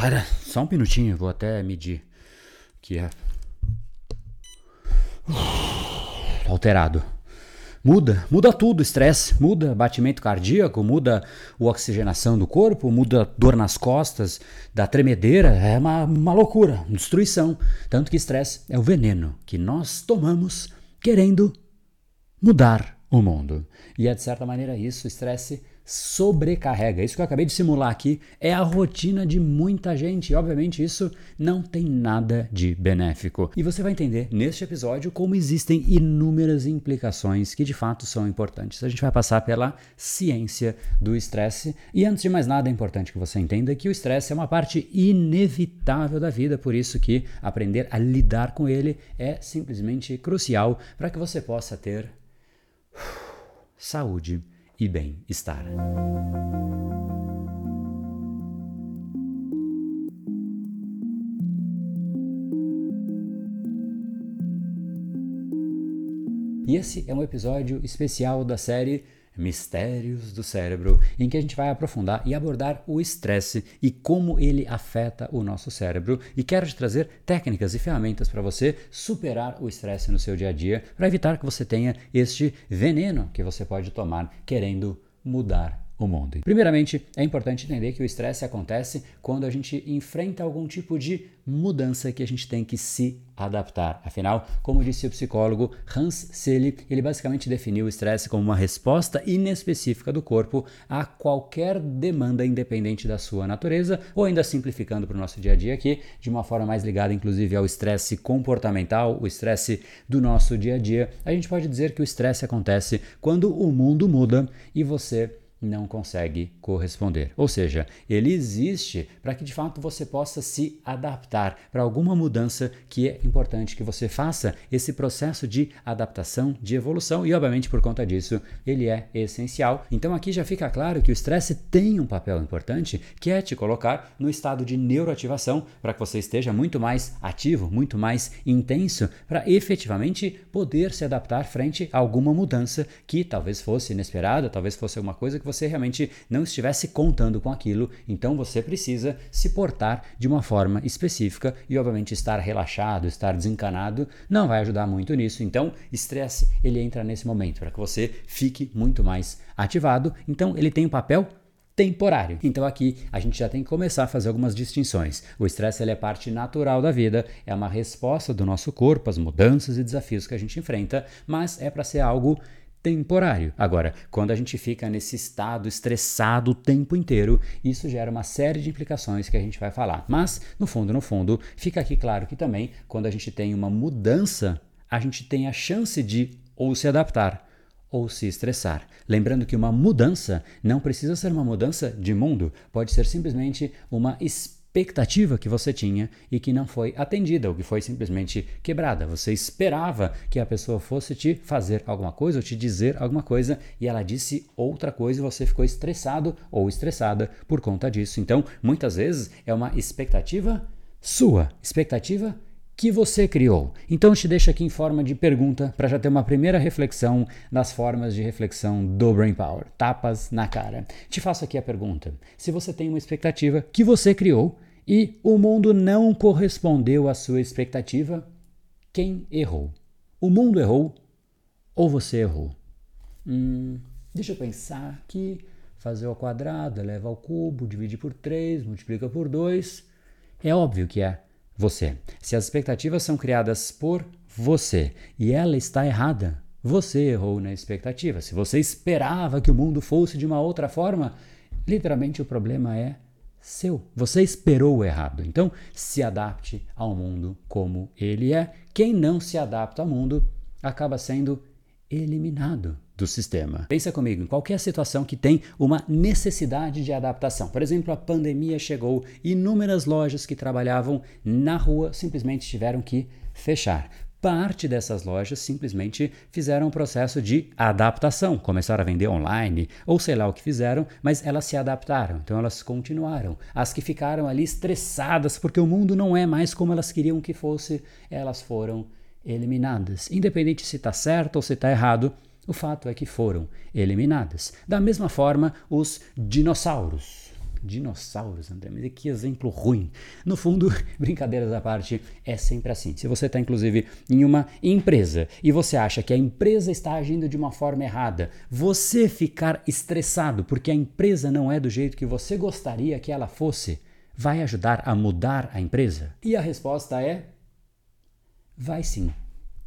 Para, só um minutinho, vou até medir. Que é. Alterado. Muda, muda tudo, estresse, muda batimento cardíaco, muda a oxigenação do corpo, muda dor nas costas, da tremedeira, é uma, uma loucura, destruição. Tanto que estresse é o veneno que nós tomamos querendo mudar o mundo. E é de certa maneira isso, estresse sobrecarrega. Isso que eu acabei de simular aqui é a rotina de muita gente. E, obviamente, isso não tem nada de benéfico. E você vai entender neste episódio como existem inúmeras implicações que de fato são importantes. A gente vai passar pela ciência do estresse. E antes de mais nada, é importante que você entenda que o estresse é uma parte inevitável da vida, por isso que aprender a lidar com ele é simplesmente crucial para que você possa ter saúde e bem-estar. E esse é um episódio especial da série Mistérios do Cérebro, em que a gente vai aprofundar e abordar o estresse e como ele afeta o nosso cérebro. E quero te trazer técnicas e ferramentas para você superar o estresse no seu dia a dia, para evitar que você tenha este veneno que você pode tomar querendo mudar o mundo. Primeiramente, é importante entender que o estresse acontece quando a gente enfrenta algum tipo de mudança que a gente tem que se adaptar. Afinal, como disse o psicólogo Hans Selye, ele basicamente definiu o estresse como uma resposta inespecífica do corpo a qualquer demanda independente da sua natureza, ou ainda simplificando para o nosso dia a dia aqui, de uma forma mais ligada inclusive ao estresse comportamental, o estresse do nosso dia a dia, a gente pode dizer que o estresse acontece quando o mundo muda e você não consegue corresponder. Ou seja, ele existe para que de fato você possa se adaptar para alguma mudança que é importante que você faça esse processo de adaptação, de evolução e obviamente por conta disso ele é essencial. Então aqui já fica claro que o estresse tem um papel importante que é te colocar no estado de neuroativação para que você esteja muito mais ativo, muito mais intenso para efetivamente poder se adaptar frente a alguma mudança que talvez fosse inesperada, talvez fosse alguma coisa que você realmente não estivesse contando com aquilo, então você precisa se portar de uma forma específica e obviamente estar relaxado, estar desencanado não vai ajudar muito nisso. Então, estresse ele entra nesse momento para que você fique muito mais ativado. Então, ele tem um papel temporário. Então aqui a gente já tem que começar a fazer algumas distinções. O estresse é parte natural da vida, é uma resposta do nosso corpo às mudanças e desafios que a gente enfrenta, mas é para ser algo temporário. Agora, quando a gente fica nesse estado estressado o tempo inteiro, isso gera uma série de implicações que a gente vai falar. Mas, no fundo, no fundo, fica aqui claro que também, quando a gente tem uma mudança, a gente tem a chance de ou se adaptar ou se estressar. Lembrando que uma mudança não precisa ser uma mudança de mundo, pode ser simplesmente uma experiência expectativa que você tinha e que não foi atendida ou que foi simplesmente quebrada. Você esperava que a pessoa fosse te fazer alguma coisa ou te dizer alguma coisa e ela disse outra coisa e você ficou estressado ou estressada por conta disso. Então, muitas vezes é uma expectativa sua, expectativa que você criou. Então, eu te deixo aqui em forma de pergunta para já ter uma primeira reflexão das formas de reflexão do Brain Power. Tapas na cara. Te faço aqui a pergunta: se você tem uma expectativa que você criou e o mundo não correspondeu à sua expectativa, quem errou? O mundo errou ou você errou? Hum, deixa eu pensar aqui. Fazer ao quadrado, eleva ao cubo, divide por 3, multiplica por 2. É óbvio que é você. Se as expectativas são criadas por você e ela está errada, você errou na expectativa. Se você esperava que o mundo fosse de uma outra forma, literalmente o problema é seu. Você esperou errado. Então, se adapte ao mundo como ele é. Quem não se adapta ao mundo acaba sendo eliminado do sistema. Pensa comigo, em qualquer situação que tem uma necessidade de adaptação. Por exemplo, a pandemia chegou, inúmeras lojas que trabalhavam na rua simplesmente tiveram que fechar. Parte dessas lojas simplesmente fizeram um processo de adaptação, começaram a vender online, ou sei lá o que fizeram, mas elas se adaptaram, então elas continuaram. As que ficaram ali estressadas porque o mundo não é mais como elas queriam que fosse, elas foram eliminadas. Independente se está certo ou se está errado, o fato é que foram eliminadas. Da mesma forma, os dinossauros Dinossauros, André, mas que exemplo ruim. No fundo, brincadeiras à parte, é sempre assim. Se você está, inclusive, em uma empresa e você acha que a empresa está agindo de uma forma errada, você ficar estressado porque a empresa não é do jeito que você gostaria que ela fosse, vai ajudar a mudar a empresa? E a resposta é: vai sim.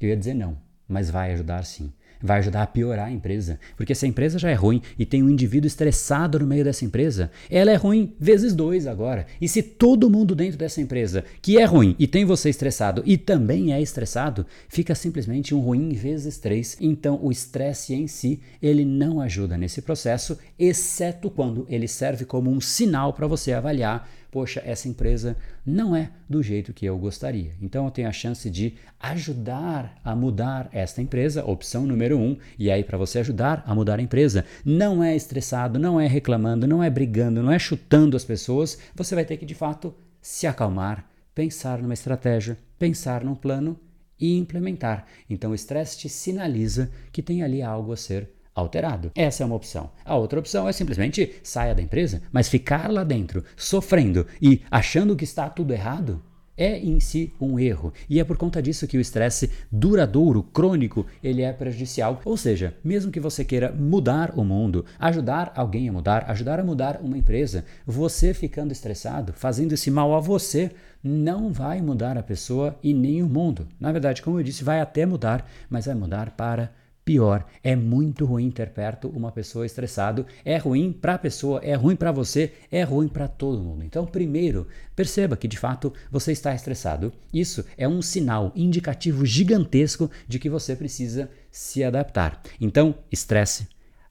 Eu ia dizer não, mas vai ajudar sim vai ajudar a piorar a empresa. Porque se a empresa já é ruim e tem um indivíduo estressado no meio dessa empresa, ela é ruim vezes dois agora. E se todo mundo dentro dessa empresa que é ruim e tem você estressado e também é estressado, fica simplesmente um ruim vezes três. Então o estresse em si, ele não ajuda nesse processo, exceto quando ele serve como um sinal para você avaliar poxa, essa empresa não é do jeito que eu gostaria. Então eu tenho a chance de ajudar a mudar esta empresa, opção número um. E aí, para você ajudar a mudar a empresa, não é estressado, não é reclamando, não é brigando, não é chutando as pessoas, você vai ter que de fato se acalmar, pensar numa estratégia, pensar num plano e implementar. Então o estresse te sinaliza que tem ali algo a ser alterado. Essa é uma opção. A outra opção é simplesmente saia da empresa, mas ficar lá dentro, sofrendo e achando que está tudo errado, é em si um erro. E é por conta disso que o estresse duradouro, crônico, ele é prejudicial. Ou seja, mesmo que você queira mudar o mundo, ajudar alguém a mudar, ajudar a mudar uma empresa, você ficando estressado, fazendo esse mal a você, não vai mudar a pessoa e nem o mundo. Na verdade, como eu disse, vai até mudar, mas vai mudar para pior. É muito ruim ter perto uma pessoa estressado. É ruim para a pessoa, é ruim para você, é ruim para todo mundo. Então, primeiro, perceba que de fato você está estressado. Isso é um sinal indicativo gigantesco de que você precisa se adaptar. Então, estresse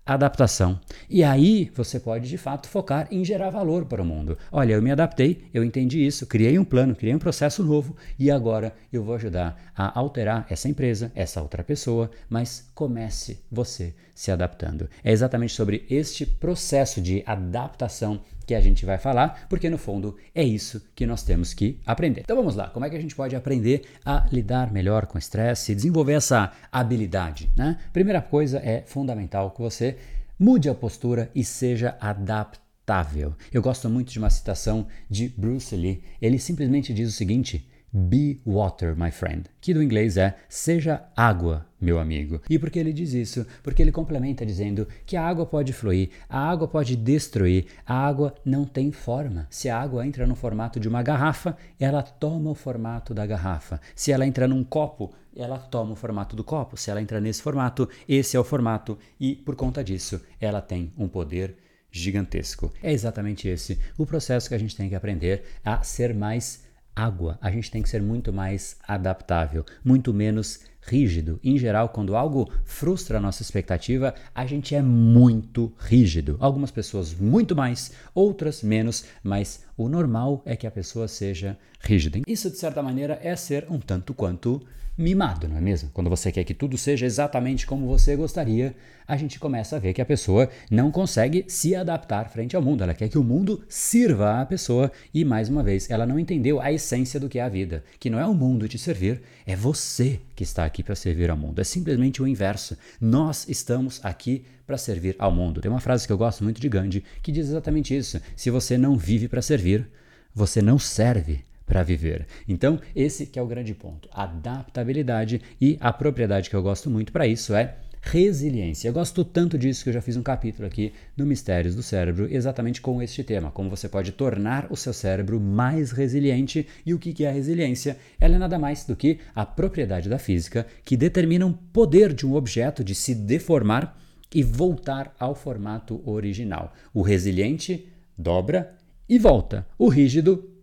adaptação. E aí você pode de fato focar em gerar valor para o mundo. Olha, eu me adaptei, eu entendi isso, criei um plano, criei um processo novo e agora eu vou ajudar a alterar essa empresa, essa outra pessoa, mas comece você se adaptando. É exatamente sobre este processo de adaptação que a gente vai falar, porque no fundo é isso que nós temos que aprender. Então vamos lá, como é que a gente pode aprender a lidar melhor com o estresse e desenvolver essa habilidade? Né? Primeira coisa é fundamental que você mude a postura e seja adaptável. Eu gosto muito de uma citação de Bruce Lee. Ele simplesmente diz o seguinte: Be water, my friend, que do inglês é seja água, meu amigo. E por que ele diz isso? Porque ele complementa dizendo que a água pode fluir, a água pode destruir, a água não tem forma. Se a água entra no formato de uma garrafa, ela toma o formato da garrafa. Se ela entra num copo, ela toma o formato do copo. Se ela entra nesse formato, esse é o formato e por conta disso, ela tem um poder gigantesco. É exatamente esse o processo que a gente tem que aprender a ser mais água, a gente tem que ser muito mais adaptável, muito menos rígido. Em geral, quando algo frustra a nossa expectativa, a gente é muito rígido. Algumas pessoas muito mais, outras menos, mas o normal é que a pessoa seja rígida. Isso, de certa maneira, é ser um tanto quanto mimado, não é mesmo? Quando você quer que tudo seja exatamente como você gostaria, a gente começa a ver que a pessoa não consegue se adaptar frente ao mundo. Ela quer que o mundo sirva à pessoa e, mais uma vez, ela não entendeu a essência do que é a vida, que não é o mundo te servir, é você que está aqui para servir ao mundo. É simplesmente o inverso. Nós estamos aqui para servir ao mundo. Tem uma frase que eu gosto muito de Gandhi que diz exatamente isso: se você não vive para servir, você não serve para viver. Então, esse que é o grande ponto. Adaptabilidade e a propriedade que eu gosto muito para isso é resiliência. Eu gosto tanto disso que eu já fiz um capítulo aqui no Mistérios do Cérebro exatamente com este tema, como você pode tornar o seu cérebro mais resiliente e o que é a resiliência? Ela é nada mais do que a propriedade da física que determina o poder de um objeto de se deformar e voltar ao formato original. O resiliente dobra e volta. O rígido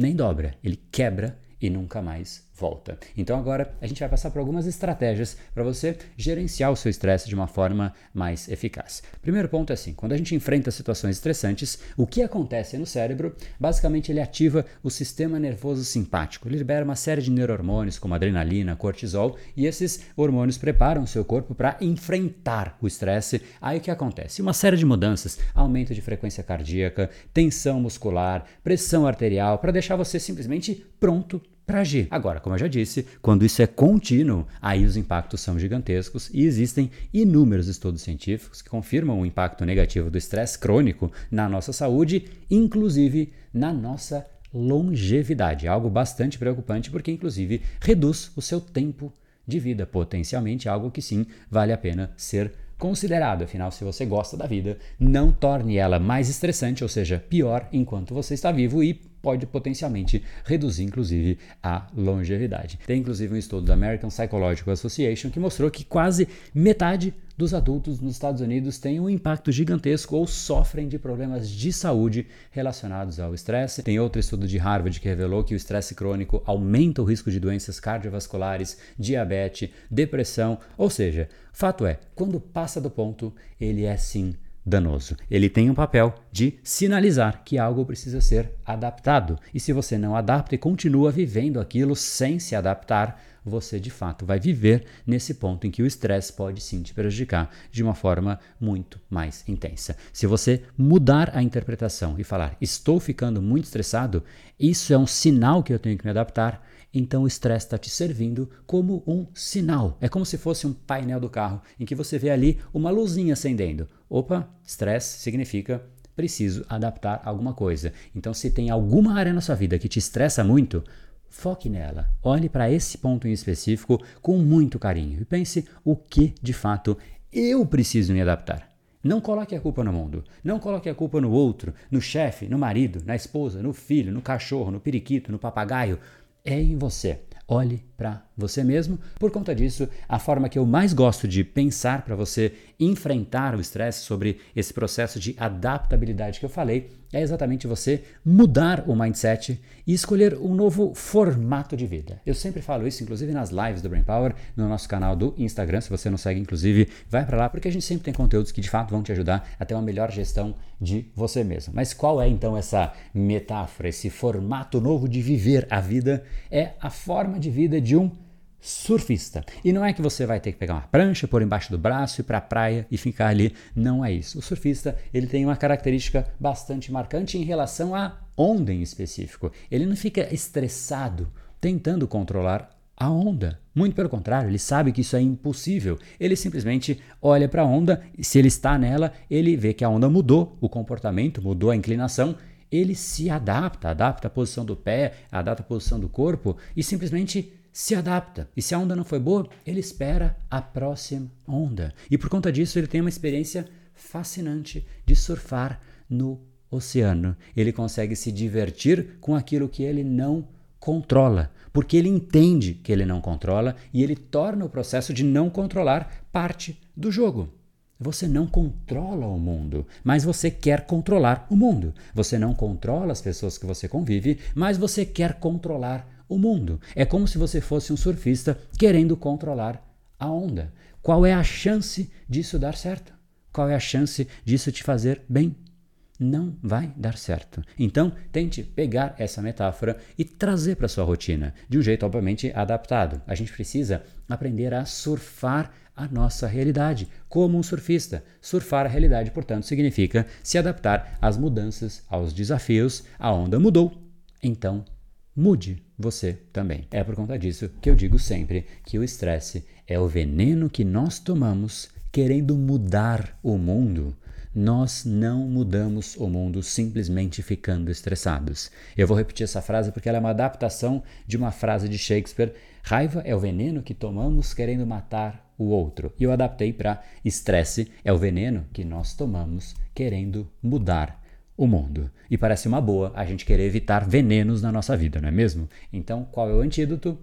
nem dobra, ele quebra e nunca mais volta. Então agora a gente vai passar por algumas estratégias para você gerenciar o seu estresse de uma forma mais eficaz. Primeiro ponto é assim, quando a gente enfrenta situações estressantes, o que acontece no cérebro? Basicamente ele ativa o sistema nervoso simpático. Ele libera uma série de neurohormônios como adrenalina, cortisol e esses hormônios preparam o seu corpo para enfrentar o estresse. Aí o que acontece? Uma série de mudanças, aumento de frequência cardíaca, tensão muscular, pressão arterial, para deixar você simplesmente pronto para agir. Agora, como eu já disse, quando isso é contínuo, aí os impactos são gigantescos e existem inúmeros estudos científicos que confirmam o impacto negativo do estresse crônico na nossa saúde, inclusive na nossa longevidade. Algo bastante preocupante porque, inclusive, reduz o seu tempo de vida, potencialmente algo que sim vale a pena ser considerado. Afinal, se você gosta da vida, não torne ela mais estressante, ou seja, pior enquanto você está vivo e pode potencialmente reduzir, inclusive, a longevidade. Tem, inclusive, um estudo da American Psychological Association que mostrou que quase metade dos adultos nos Estados Unidos têm um impacto gigantesco ou sofrem de problemas de saúde relacionados ao estresse. Tem outro estudo de Harvard que revelou que o estresse crônico aumenta o risco de doenças cardiovasculares, diabetes, depressão, ou seja, fato é, quando passa do ponto, ele é sim danoso. Ele tem um papel de sinalizar que algo precisa ser adaptado. E se você não adapta e continua vivendo aquilo sem se adaptar, você de fato vai viver nesse ponto em que o estresse pode sim te prejudicar de uma forma muito mais intensa. Se você mudar a interpretação e falar estou ficando muito estressado, isso é um sinal que eu tenho que me adaptar, então o estresse está te servindo como um sinal. É como se fosse um painel do carro em que você vê ali uma luzinha acendendo. Opa, estresse significa preciso adaptar alguma coisa. Então, se tem alguma área na sua vida que te estressa muito, Foque nela, olhe para esse ponto em específico com muito carinho e pense o que de fato eu preciso me adaptar. Não coloque a culpa no mundo, não coloque a culpa no outro, no chefe, no marido, na esposa, no filho, no cachorro, no periquito, no papagaio. É em você. Olhe para você mesmo. Por conta disso, a forma que eu mais gosto de pensar para você enfrentar o estresse sobre esse processo de adaptabilidade que eu falei é exatamente você mudar o mindset e escolher um novo formato de vida. Eu sempre falo isso, inclusive nas lives do Brain Power, no nosso canal do Instagram. Se você não segue, inclusive, vai para lá, porque a gente sempre tem conteúdos que de fato vão te ajudar a ter uma melhor gestão de você mesmo. Mas qual é então essa metáfora, esse formato novo de viver a vida? É a forma de vida de um surfista. E não é que você vai ter que pegar uma prancha, pôr embaixo do braço, ir para a praia e ficar ali. Não é isso. O surfista ele tem uma característica bastante marcante em relação à onda em específico. Ele não fica estressado tentando controlar a onda. Muito pelo contrário, ele sabe que isso é impossível. Ele simplesmente olha para a onda e se ele está nela, ele vê que a onda mudou, o comportamento mudou a inclinação ele se adapta, adapta a posição do pé, adapta a posição do corpo e simplesmente se adapta. E se a onda não foi boa, ele espera a próxima onda. E por conta disso, ele tem uma experiência fascinante de surfar no oceano. Ele consegue se divertir com aquilo que ele não controla, porque ele entende que ele não controla e ele torna o processo de não controlar parte do jogo. Você não controla o mundo, mas você quer controlar o mundo. Você não controla as pessoas que você convive, mas você quer controlar o mundo. É como se você fosse um surfista querendo controlar a onda. Qual é a chance disso dar certo? Qual é a chance disso te fazer bem? Não vai dar certo. Então, tente pegar essa metáfora e trazer para sua rotina, de um jeito obviamente adaptado. A gente precisa aprender a surfar a nossa realidade, como um surfista. Surfar a realidade, portanto, significa se adaptar às mudanças, aos desafios. A onda mudou, então mude você também. É por conta disso que eu digo sempre que o estresse é o veneno que nós tomamos querendo mudar o mundo. Nós não mudamos o mundo simplesmente ficando estressados. Eu vou repetir essa frase porque ela é uma adaptação de uma frase de Shakespeare. Raiva é o veneno que tomamos querendo matar o outro. E eu adaptei para estresse é o veneno que nós tomamos querendo mudar o mundo. E parece uma boa a gente querer evitar venenos na nossa vida, não é mesmo? Então, qual é o antídoto?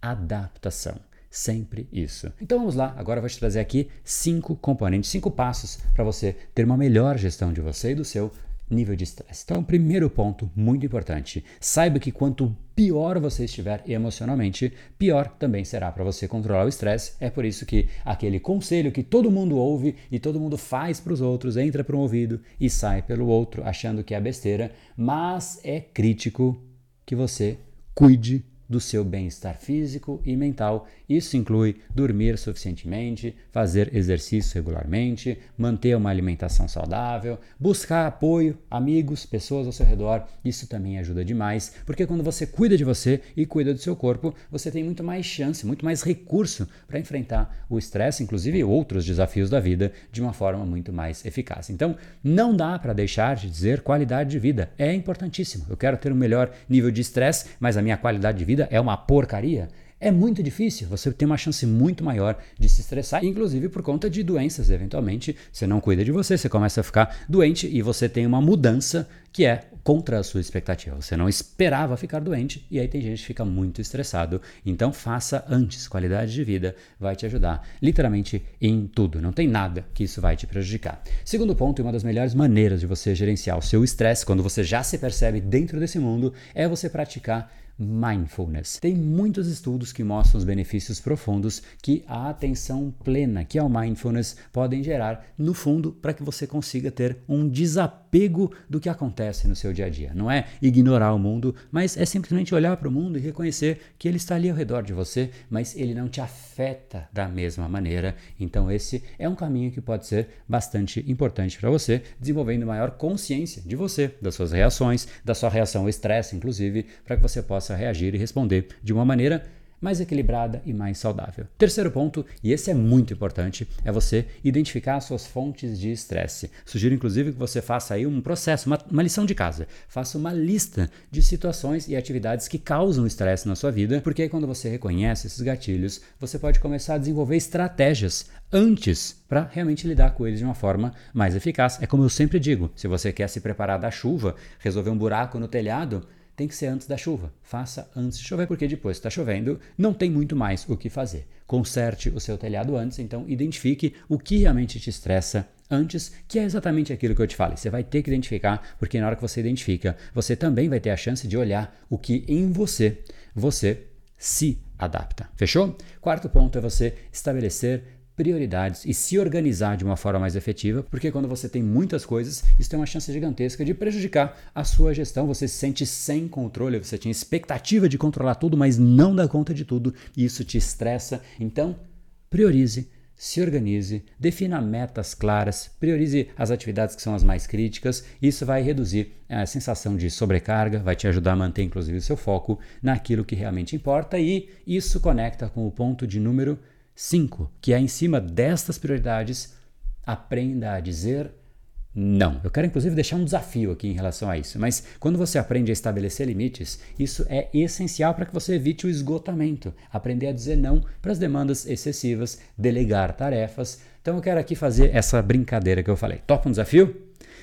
Adaptação. Sempre isso. Então vamos lá, agora eu vou te trazer aqui cinco componentes, cinco passos para você ter uma melhor gestão de você e do seu nível de estresse. Então, primeiro ponto muito importante: saiba que quanto pior você estiver emocionalmente, pior também será para você controlar o estresse. É por isso que aquele conselho que todo mundo ouve e todo mundo faz para os outros entra por um ouvido e sai pelo outro, achando que é besteira, mas é crítico que você cuide do seu bem-estar físico e mental. Isso inclui dormir suficientemente, fazer exercício regularmente, manter uma alimentação saudável, buscar apoio, amigos, pessoas ao seu redor. Isso também ajuda demais, porque quando você cuida de você e cuida do seu corpo, você tem muito mais chance, muito mais recurso para enfrentar o estresse, inclusive outros desafios da vida, de uma forma muito mais eficaz. Então, não dá para deixar de dizer qualidade de vida. É importantíssimo. Eu quero ter um melhor nível de estresse, mas a minha qualidade de vida vida é uma porcaria, é muito difícil. Você tem uma chance muito maior de se estressar, inclusive por conta de doenças. Eventualmente, você não cuida de você, você começa a ficar doente e você tem uma mudança que é contra a sua expectativa. Você não esperava ficar doente e aí tem gente que fica muito estressado. Então faça antes. Qualidade de vida vai te ajudar literalmente em tudo. Não tem nada que isso vai te prejudicar. Segundo ponto, e uma das melhores maneiras de você gerenciar o seu estresse quando você já se percebe dentro desse mundo é você praticar mindfulness. Tem muitos estudos que mostram os benefícios profundos que a atenção plena, que é o mindfulness, podem gerar, no fundo, para que você consiga ter um desapego do que acontece no seu dia a dia. Não é ignorar o mundo, mas é simplesmente olhar para o mundo e reconhecer que ele está ali ao redor de você, mas ele não te afeta da mesma maneira. Então, esse é um caminho que pode ser bastante importante para você, desenvolvendo maior consciência de você, das suas reações, da sua reação ao estresse, inclusive, para que você possa possa reagir e responder de uma maneira mais equilibrada e mais saudável. Terceiro ponto, e esse é muito importante, é você identificar as suas fontes de estresse. Sugiro inclusive que você faça aí um processo, uma, uma lição de casa. Faça uma lista de situações e atividades que causam estresse na sua vida, porque aí quando você reconhece esses gatilhos, você pode começar a desenvolver estratégias antes para realmente lidar com eles de uma forma mais eficaz. É como eu sempre digo, se você quer se preparar da chuva, resolver um buraco no telhado, tem que ser antes da chuva. Faça antes de chover, porque depois que está chovendo, não tem muito mais o que fazer. Conserte o seu telhado antes, então identifique o que realmente te estressa antes, que é exatamente aquilo que eu te falei. Você vai ter que identificar, porque na hora que você identifica, você também vai ter a chance de olhar o que em você você se adapta. Fechou? Quarto ponto é você estabelecer prioridades e se organizar de uma forma mais efetiva, porque quando você tem muitas coisas, isso tem uma chance gigantesca de prejudicar a sua gestão. Você se sente sem controle, você tinha expectativa de controlar tudo, mas não dá conta de tudo, e isso te estressa. Então, priorize se organize, defina metas claras, priorize as atividades que são as mais críticas. Isso vai reduzir a sensação de sobrecarga, vai te ajudar a manter inclusive o seu foco naquilo que realmente importa e isso conecta com o ponto de número 5, que é em cima destas prioridades, aprenda a dizer não. Eu quero inclusive deixar um desafio aqui em relação a isso, mas quando você aprende a estabelecer limites, isso é essencial para que você evite o esgotamento. Aprender a dizer não para as demandas excessivas, delegar tarefas. Então eu quero aqui fazer essa brincadeira que eu falei. Topa um desafio?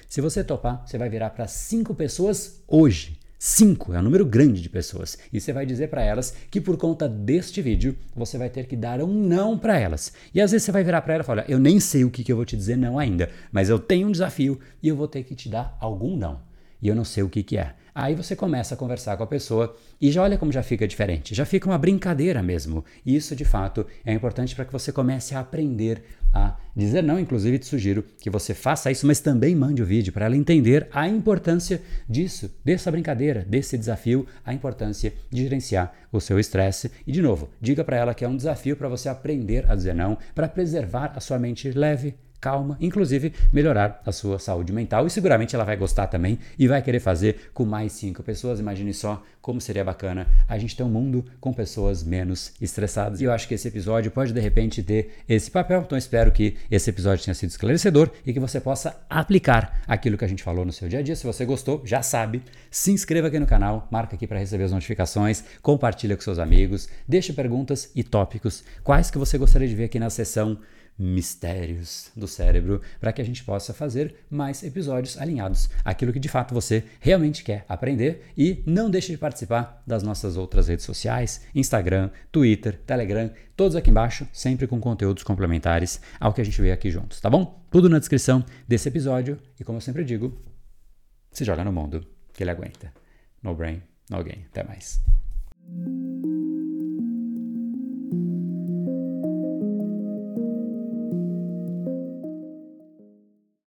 Se você topar, você vai virar para cinco pessoas hoje 5 é um número grande de pessoas. E você vai dizer para elas que por conta deste vídeo você vai ter que dar um não para elas. E às vezes você vai virar para ela e falar: Eu nem sei o que, que eu vou te dizer não ainda, mas eu tenho um desafio e eu vou ter que te dar algum não. E eu não sei o que, que é. Aí você começa a conversar com a pessoa e já olha como já fica diferente, já fica uma brincadeira mesmo. E isso de fato é importante para que você comece a aprender a dizer não. Inclusive, te sugiro que você faça isso, mas também mande o vídeo para ela entender a importância disso, dessa brincadeira, desse desafio, a importância de gerenciar o seu estresse. E de novo, diga para ela que é um desafio para você aprender a dizer não, para preservar a sua mente leve calma, inclusive melhorar a sua saúde mental e seguramente ela vai gostar também e vai querer fazer com mais cinco pessoas. Imagine só como seria bacana a gente ter um mundo com pessoas menos estressadas. E eu acho que esse episódio pode de repente ter esse papel, então espero que esse episódio tenha sido esclarecedor e que você possa aplicar aquilo que a gente falou no seu dia a dia. Se você gostou, já sabe, se inscreva aqui no canal, marca aqui para receber as notificações, compartilha com seus amigos, deixe perguntas e tópicos quais que você gostaria de ver aqui na sessão mistérios do cérebro, para que a gente possa fazer mais episódios alinhados àquilo que de fato você realmente quer aprender e não deixe de participar das nossas outras redes sociais, Instagram, Twitter, Telegram, todos aqui embaixo, sempre com conteúdos complementares ao que a gente vê aqui juntos, tá bom? Tudo na descrição desse episódio e como eu sempre digo, se joga no mundo que ele aguenta. No brain, no gain. Até mais.